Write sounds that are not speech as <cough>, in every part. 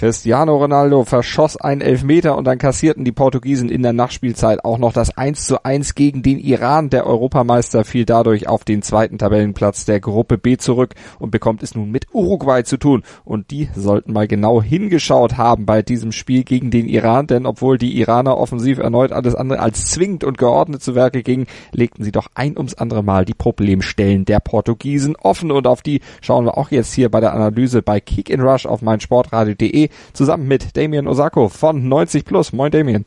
Cristiano Ronaldo verschoss einen Elfmeter und dann kassierten die Portugiesen in der Nachspielzeit auch noch das 1 zu 1 gegen den Iran. Der Europameister fiel dadurch auf den zweiten Tabellenplatz der Gruppe B zurück und bekommt es nun mit Uruguay zu tun. Und die sollten mal genau hingeschaut haben bei diesem Spiel gegen den Iran, denn obwohl die Iraner offensiv erneut alles andere als zwingend und geordnet zu Werke gingen, legten sie doch ein ums andere Mal die Problemstellen der Portugiesen offen und auf die schauen wir auch jetzt hier bei der Analyse bei Kick in Rush auf meinsportradio.de zusammen mit Damien Osako von 90 Plus. Moin Damien.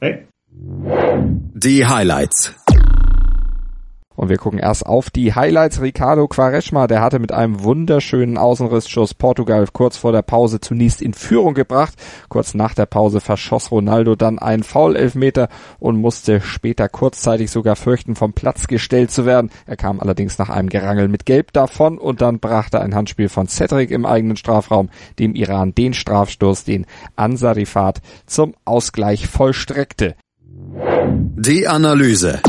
Hey. Die Highlights. Und wir gucken erst auf die Highlights. Ricardo Quaresma, der hatte mit einem wunderschönen Außenrissschuss Portugal kurz vor der Pause zunächst in Führung gebracht. Kurz nach der Pause verschoss Ronaldo dann einen Foul-Elfmeter und musste später kurzzeitig sogar fürchten, vom Platz gestellt zu werden. Er kam allerdings nach einem Gerangel mit Gelb davon und dann brachte ein Handspiel von Cedric im eigenen Strafraum dem Iran den Strafstoß, den Ansarifat zum Ausgleich vollstreckte. Die Analyse.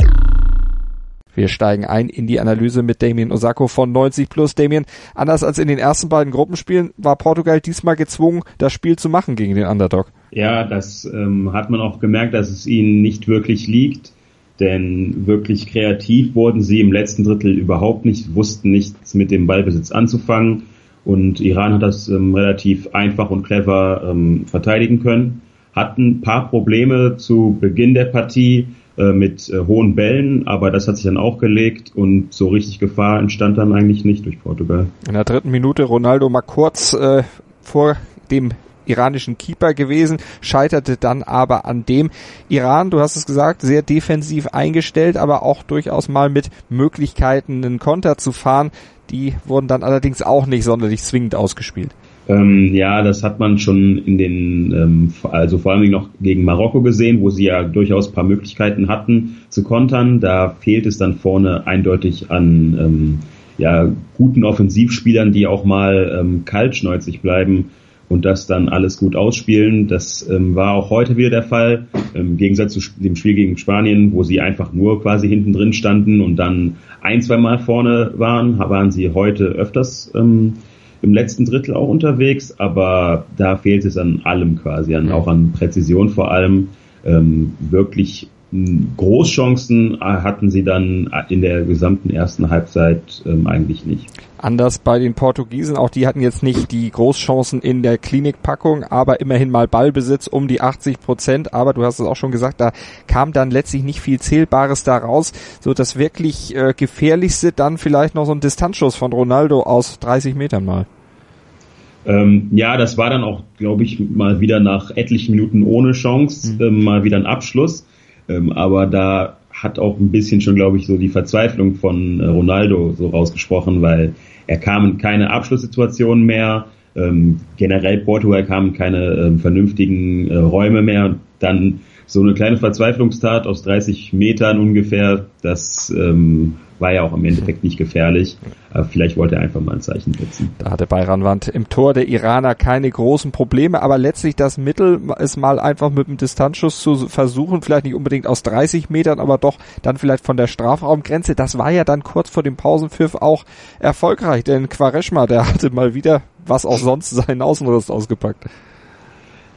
Wir steigen ein in die Analyse mit Damien Osako von 90 plus. Damien, anders als in den ersten beiden Gruppenspielen war Portugal diesmal gezwungen, das Spiel zu machen gegen den Underdog. Ja, das ähm, hat man auch gemerkt, dass es ihnen nicht wirklich liegt. Denn wirklich kreativ wurden sie im letzten Drittel überhaupt nicht, wussten nichts mit dem Ballbesitz anzufangen. Und Iran hat das ähm, relativ einfach und clever ähm, verteidigen können. Hatten ein paar Probleme zu Beginn der Partie, äh, mit äh, hohen Bällen, aber das hat sich dann auch gelegt und so richtig Gefahr entstand dann eigentlich nicht durch Portugal. In der dritten Minute Ronaldo mal kurz äh, vor dem iranischen Keeper gewesen, scheiterte dann aber an dem Iran, du hast es gesagt, sehr defensiv eingestellt, aber auch durchaus mal mit Möglichkeiten, einen Konter zu fahren. Die wurden dann allerdings auch nicht sonderlich zwingend ausgespielt. Ähm, ja, das hat man schon in den, ähm, also vor allem noch gegen Marokko gesehen, wo sie ja durchaus paar Möglichkeiten hatten zu kontern. Da fehlt es dann vorne eindeutig an ähm, ja, guten Offensivspielern, die auch mal ähm, kaltschneuzig bleiben und das dann alles gut ausspielen. Das ähm, war auch heute wieder der Fall, im Gegensatz zu dem Spiel gegen Spanien, wo sie einfach nur quasi hinten drin standen und dann ein, zwei Mal vorne waren, waren sie heute öfters ähm, im letzten Drittel auch unterwegs, aber da fehlt es an allem quasi, an, auch an Präzision vor allem. Ähm, wirklich Großchancen hatten sie dann in der gesamten ersten Halbzeit ähm, eigentlich nicht. Anders bei den Portugiesen, auch die hatten jetzt nicht die Großchancen in der Klinikpackung, aber immerhin mal Ballbesitz um die 80 Prozent. Aber du hast es auch schon gesagt, da kam dann letztlich nicht viel Zählbares da raus. So das wirklich äh, gefährlichste dann vielleicht noch so ein Distanzschuss von Ronaldo aus 30 Metern mal. Ähm, ja, das war dann auch, glaube ich, mal wieder nach etlichen Minuten ohne Chance, mhm. ähm, mal wieder ein Abschluss. Ähm, aber da hat auch ein bisschen schon, glaube ich, so die Verzweiflung von äh, Ronaldo so rausgesprochen, weil er kam in keine Abschlusssituationen mehr. Ähm, generell Portugal kam in keine ähm, vernünftigen äh, Räume mehr. Dann so eine kleine Verzweiflungstat aus 30 Metern ungefähr, das ähm, war ja auch im Endeffekt nicht gefährlich. Aber vielleicht wollte er einfach mal ein Zeichen setzen. Da hatte Bayranwand im Tor der Iraner keine großen Probleme, aber letztlich das Mittel ist mal einfach mit einem Distanzschuss zu versuchen, vielleicht nicht unbedingt aus 30 Metern, aber doch dann vielleicht von der Strafraumgrenze. Das war ja dann kurz vor dem Pausenpfiff auch erfolgreich, denn Quaresma, der hatte mal wieder, was auch sonst, seinen Außenriss ausgepackt.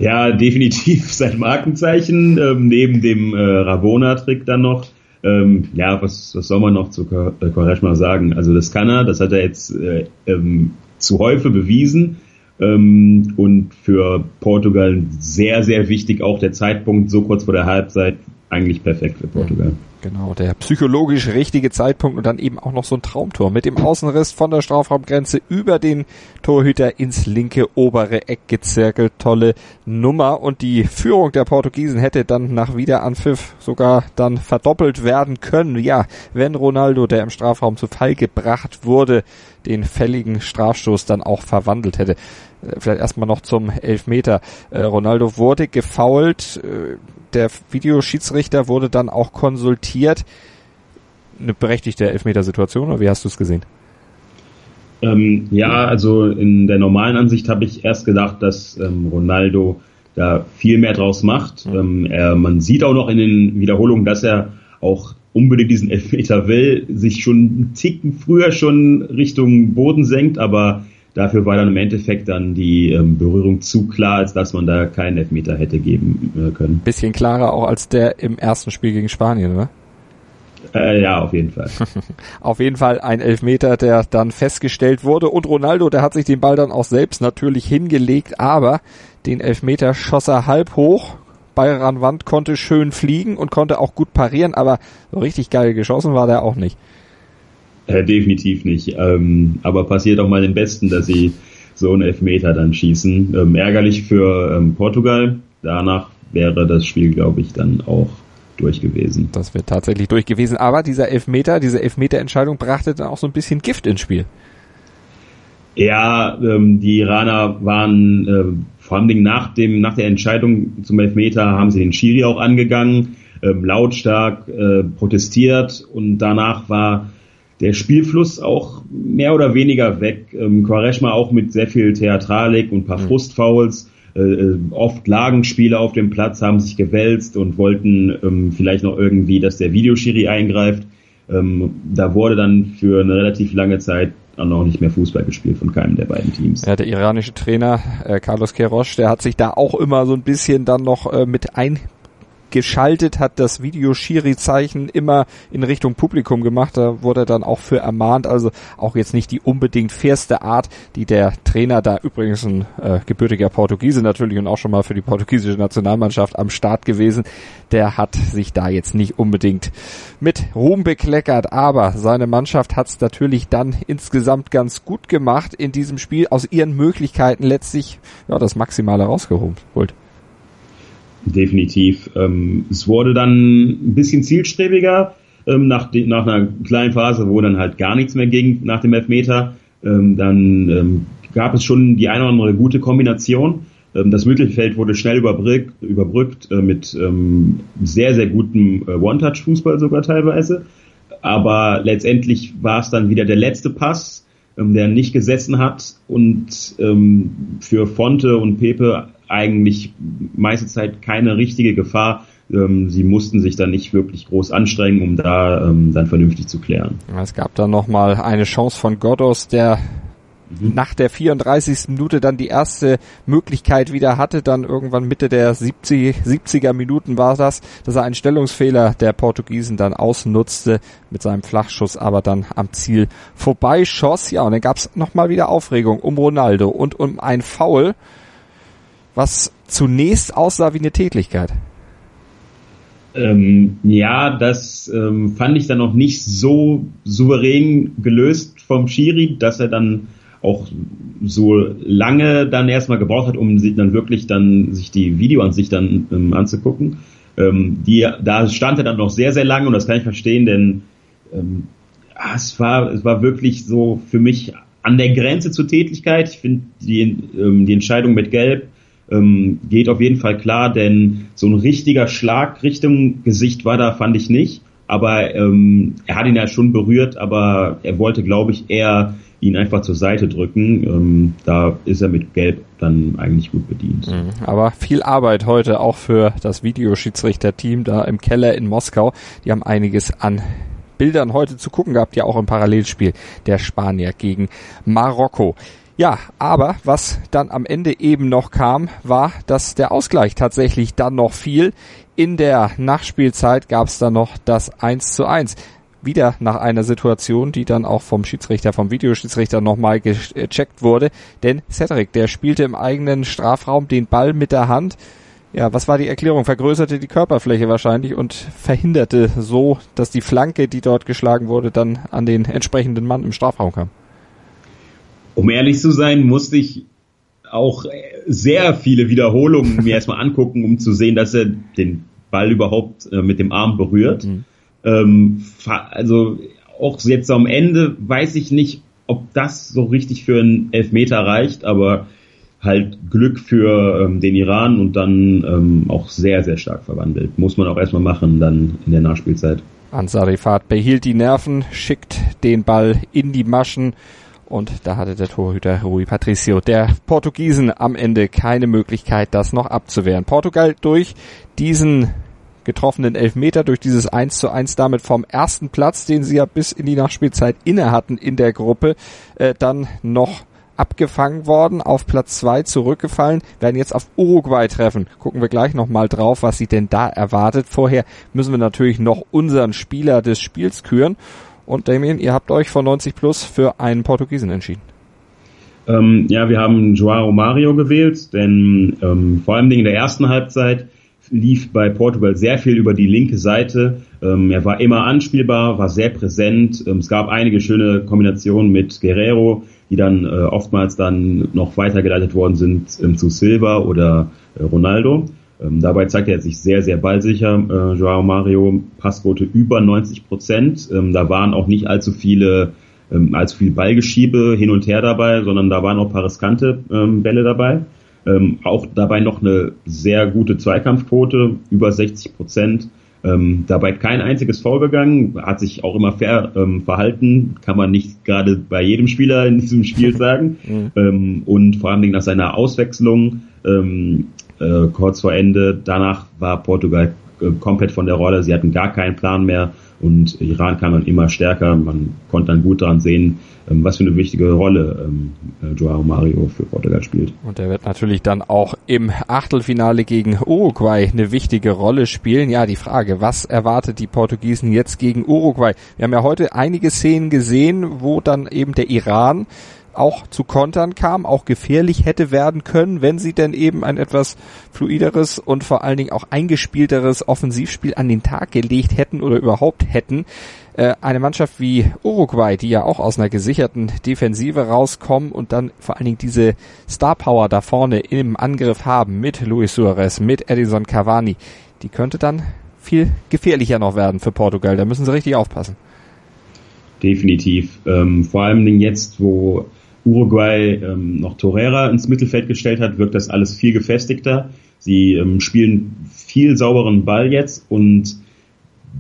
Ja, definitiv <laughs> sein Markenzeichen, ähm, neben dem äh, Rabona-Trick dann noch ähm, ja, was, was soll man noch zu äh, Quaresma sagen? Also das kann er, das hat er jetzt äh, ähm, zu Häufe bewiesen. Ähm, und für Portugal sehr, sehr wichtig auch der Zeitpunkt so kurz vor der Halbzeit, eigentlich perfekt für Portugal. Genau, der psychologisch richtige Zeitpunkt und dann eben auch noch so ein Traumtor mit dem Außenriss von der Strafraumgrenze über den Torhüter ins linke obere Eck gezirkelt. Tolle Nummer und die Führung der Portugiesen hätte dann nach Wiederanpfiff sogar dann verdoppelt werden können. Ja, wenn Ronaldo, der im Strafraum zu Fall gebracht wurde, den fälligen Strafstoß dann auch verwandelt hätte. Äh, vielleicht erstmal noch zum Elfmeter. Äh, Ronaldo wurde gefoult. Äh, der Videoschiedsrichter wurde dann auch konsultiert. Eine berechtigte Elfmetersituation, oder wie hast du es gesehen? Ähm, ja, also in der normalen Ansicht habe ich erst gedacht, dass ähm, Ronaldo da viel mehr draus macht. Mhm. Ähm, er, man sieht auch noch in den Wiederholungen, dass er auch unbedingt diesen Elfmeter will, sich schon einen Ticken früher schon Richtung Boden senkt, aber dafür war dann im Endeffekt dann die ähm, Berührung zu klar, als dass man da keinen Elfmeter hätte geben äh, können. Bisschen klarer auch als der im ersten Spiel gegen Spanien, oder? Äh, ja, auf jeden Fall. <laughs> auf jeden Fall ein Elfmeter, der dann festgestellt wurde. Und Ronaldo, der hat sich den Ball dann auch selbst natürlich hingelegt, aber den Elfmeter schoss er halb hoch. Bayern Wand konnte schön fliegen und konnte auch gut parieren, aber so richtig geil geschossen war der auch nicht. Äh, definitiv nicht. Ähm, aber passiert auch mal den Besten, dass sie so einen Elfmeter dann schießen. Ähm, ärgerlich für ähm, Portugal. Danach wäre das Spiel, glaube ich, dann auch durch gewesen. Das wird tatsächlich durch gewesen. Aber dieser Elfmeter, diese Elfmeterentscheidung brachte dann auch so ein bisschen Gift ins Spiel. Ja, ähm, die Iraner waren äh, vor allem nach dem nach der Entscheidung zum Elfmeter haben sie den Schiri auch angegangen, ähm, lautstark äh, protestiert und danach war der Spielfluss auch mehr oder weniger weg. Ähm, Quaresma auch mit sehr viel Theatralik und ein paar mhm. Frustfouls. Äh, äh, oft lagen Spieler auf dem Platz, haben sich gewälzt und wollten ähm, vielleicht noch irgendwie, dass der Videoschiri eingreift. Ähm, da wurde dann für eine relativ lange Zeit auch noch nicht mehr Fußball gespielt von keinem der beiden Teams. Ja, der iranische Trainer äh, Carlos Queiroz, der hat sich da auch immer so ein bisschen dann noch äh, mit ein geschaltet, hat das Video-Schiri-Zeichen immer in Richtung Publikum gemacht. Da wurde er dann auch für ermahnt. Also auch jetzt nicht die unbedingt fairste Art, die der Trainer da übrigens ein äh, gebürtiger Portugiese natürlich und auch schon mal für die portugiesische Nationalmannschaft am Start gewesen. Der hat sich da jetzt nicht unbedingt mit Ruhm bekleckert, aber seine Mannschaft hat es natürlich dann insgesamt ganz gut gemacht in diesem Spiel, aus ihren Möglichkeiten letztlich ja, das Maximale rausgeholt. Definitiv. Ähm, es wurde dann ein bisschen zielstrebiger ähm, nach, nach einer kleinen Phase, wo dann halt gar nichts mehr ging nach dem Elfmeter. Ähm, dann ähm, gab es schon die eine oder andere gute Kombination. Ähm, das Mittelfeld wurde schnell überbrückt, überbrückt äh, mit ähm, sehr, sehr gutem äh, One-Touch-Fußball sogar teilweise. Aber letztendlich war es dann wieder der letzte Pass, ähm, der nicht gesessen hat und ähm, für Fonte und Pepe eigentlich meiste Zeit keine richtige Gefahr. Ähm, sie mussten sich dann nicht wirklich groß anstrengen, um da ähm, dann vernünftig zu klären. Es gab dann nochmal eine Chance von Godos, der mhm. nach der 34. Minute dann die erste Möglichkeit wieder hatte, dann irgendwann Mitte der 70, 70er Minuten war das, dass er einen Stellungsfehler der Portugiesen dann ausnutzte mit seinem Flachschuss, aber dann am Ziel vorbeischoss. Ja, und dann gab's nochmal wieder Aufregung um Ronaldo und um ein Foul was zunächst aussah wie eine Tätigkeit. Ähm, ja, das ähm, fand ich dann noch nicht so souverän gelöst vom Schiri, dass er dann auch so lange dann erstmal gebraucht hat, um sich dann wirklich dann sich die Videoansicht dann ähm, anzugucken. Ähm, die, da stand er dann noch sehr, sehr lange und das kann ich verstehen, denn ähm, es war, es war wirklich so für mich an der Grenze zur Tätigkeit. Ich finde die, ähm, die Entscheidung mit Gelb ähm, geht auf jeden Fall klar, denn so ein richtiger Schlag Richtung Gesicht war da, fand ich nicht. Aber ähm, er hat ihn ja schon berührt, aber er wollte, glaube ich, eher ihn einfach zur Seite drücken. Ähm, da ist er mit Gelb dann eigentlich gut bedient. Mhm. Aber viel Arbeit heute auch für das Videoschiedsrichterteam da im Keller in Moskau. Die haben einiges an Bildern heute zu gucken gehabt, ja auch im Parallelspiel der Spanier gegen Marokko. Ja, aber was dann am Ende eben noch kam, war, dass der Ausgleich tatsächlich dann noch fiel. In der Nachspielzeit gab es dann noch das 1 zu 1 wieder nach einer Situation, die dann auch vom Schiedsrichter, vom Videoschiedsrichter nochmal gecheckt wurde. Denn Cedric, der spielte im eigenen Strafraum den Ball mit der Hand. Ja, was war die Erklärung? Vergrößerte die Körperfläche wahrscheinlich und verhinderte so, dass die Flanke, die dort geschlagen wurde, dann an den entsprechenden Mann im Strafraum kam um ehrlich zu sein, musste ich auch sehr viele Wiederholungen mir erstmal angucken, um zu sehen, dass er den Ball überhaupt äh, mit dem Arm berührt. Mhm. Ähm, also auch jetzt am Ende weiß ich nicht, ob das so richtig für einen Elfmeter reicht, aber halt Glück für ähm, den Iran und dann ähm, auch sehr, sehr stark verwandelt. Muss man auch erstmal machen dann in der Nachspielzeit. Ansarifat behielt die Nerven, schickt den Ball in die Maschen Und da hatte der Torhüter Rui Patricio der Portugiesen am Ende keine Möglichkeit, das noch abzuwehren. Portugal durch diesen getroffenen Elfmeter durch dieses 1 zu 1 damit vom ersten Platz, den sie ja bis in die Nachspielzeit inne hatten in der Gruppe, äh, dann noch abgefangen worden, auf Platz zwei zurückgefallen, werden jetzt auf Uruguay treffen. Gucken wir gleich nochmal drauf, was sie denn da erwartet. Vorher müssen wir natürlich noch unseren Spieler des Spiels küren. Und Damien, ihr habt euch von 90 Plus für einen Portugiesen entschieden. Ähm, ja, wir haben Joao Mario gewählt, denn ähm, vor allem in der ersten Halbzeit lief bei Portugal sehr viel über die linke Seite. Ähm, er war immer anspielbar, war sehr präsent. Ähm, es gab einige schöne Kombinationen mit Guerrero, die dann äh, oftmals dann noch weitergeleitet worden sind ähm, zu Silva oder äh, Ronaldo. Ähm, dabei zeigt er sich sehr, sehr ballsicher. Äh, Joao Mario Passquote über 90 Prozent. Ähm, da waren auch nicht allzu viele ähm, allzu viel Ballgeschiebe hin und her dabei, sondern da waren auch paar riskante ähm, Bälle dabei. Ähm, auch dabei noch eine sehr gute Zweikampfquote, über 60 Prozent. Ähm, dabei kein einziges Foul begangen, hat sich auch immer fair ähm, verhalten, kann man nicht gerade bei jedem Spieler in diesem Spiel <laughs> sagen. Mhm. Ähm, und vor allen Dingen nach seiner Auswechslung ähm, äh, kurz vor Ende, danach war Portugal äh, komplett von der Rolle, sie hatten gar keinen Plan mehr und Iran kam dann immer stärker. Man konnte dann gut daran sehen, ähm, was für eine wichtige Rolle ähm, äh, Joao Mario für Portugal spielt. Und er wird natürlich dann auch im Achtelfinale gegen Uruguay eine wichtige Rolle spielen. Ja, die Frage, was erwartet die Portugiesen jetzt gegen Uruguay? Wir haben ja heute einige Szenen gesehen, wo dann eben der Iran auch zu Kontern kam, auch gefährlich hätte werden können, wenn sie denn eben ein etwas fluideres und vor allen Dingen auch eingespielteres Offensivspiel an den Tag gelegt hätten oder überhaupt hätten. Äh, eine Mannschaft wie Uruguay, die ja auch aus einer gesicherten Defensive rauskommen und dann vor allen Dingen diese Star Power da vorne im Angriff haben mit Luis Suarez, mit Edison Cavani, die könnte dann viel gefährlicher noch werden für Portugal. Da müssen sie richtig aufpassen. Definitiv. Ähm, vor allem jetzt, wo Uruguay ähm, noch Torreira ins Mittelfeld gestellt hat, wirkt das alles viel gefestigter. Sie ähm, spielen viel sauberen Ball jetzt und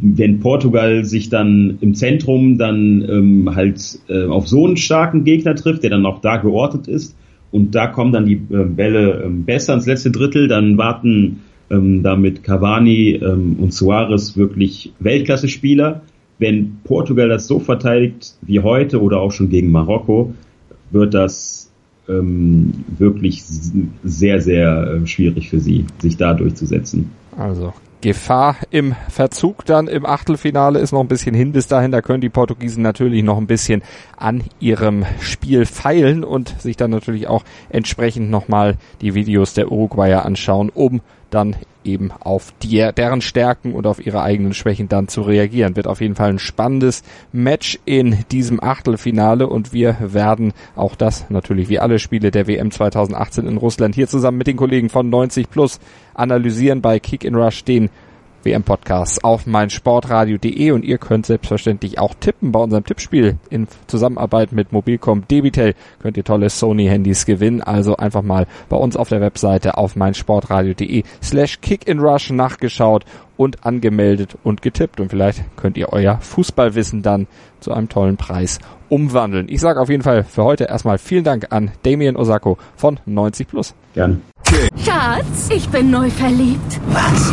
wenn Portugal sich dann im Zentrum dann ähm, halt äh, auf so einen starken Gegner trifft, der dann auch da geortet ist und da kommen dann die äh, Bälle ähm, besser ins letzte Drittel, dann warten ähm, damit Cavani ähm, und Suarez wirklich Weltklasse-Spieler. Wenn Portugal das so verteidigt wie heute oder auch schon gegen Marokko, wird das ähm, wirklich sehr, sehr äh, schwierig für sie, sich da durchzusetzen. Also Gefahr im Verzug dann im Achtelfinale ist noch ein bisschen hin bis dahin. Da können die Portugiesen natürlich noch ein bisschen an ihrem Spiel feilen und sich dann natürlich auch entsprechend nochmal die Videos der Uruguayer anschauen, um dann eben auf die, deren Stärken und auf ihre eigenen Schwächen dann zu reagieren. Wird auf jeden Fall ein spannendes Match in diesem Achtelfinale und wir werden auch das natürlich wie alle Spiele der WM 2018 in Russland hier zusammen mit den Kollegen von 90 Plus analysieren bei Kick in Rush den WM-Podcasts auf meinsportradio.de und ihr könnt selbstverständlich auch tippen bei unserem Tippspiel in Zusammenarbeit mit Mobilcom Debitel könnt ihr tolle Sony-Handys gewinnen. Also einfach mal bei uns auf der Webseite auf meinsportradio.de slash kickinrush nachgeschaut und angemeldet und getippt und vielleicht könnt ihr euer Fußballwissen dann zu einem tollen Preis umwandeln. Ich sage auf jeden Fall für heute erstmal vielen Dank an Damien Osako von 90 Plus. Gerne. Schatz, ich bin neu verliebt. Was?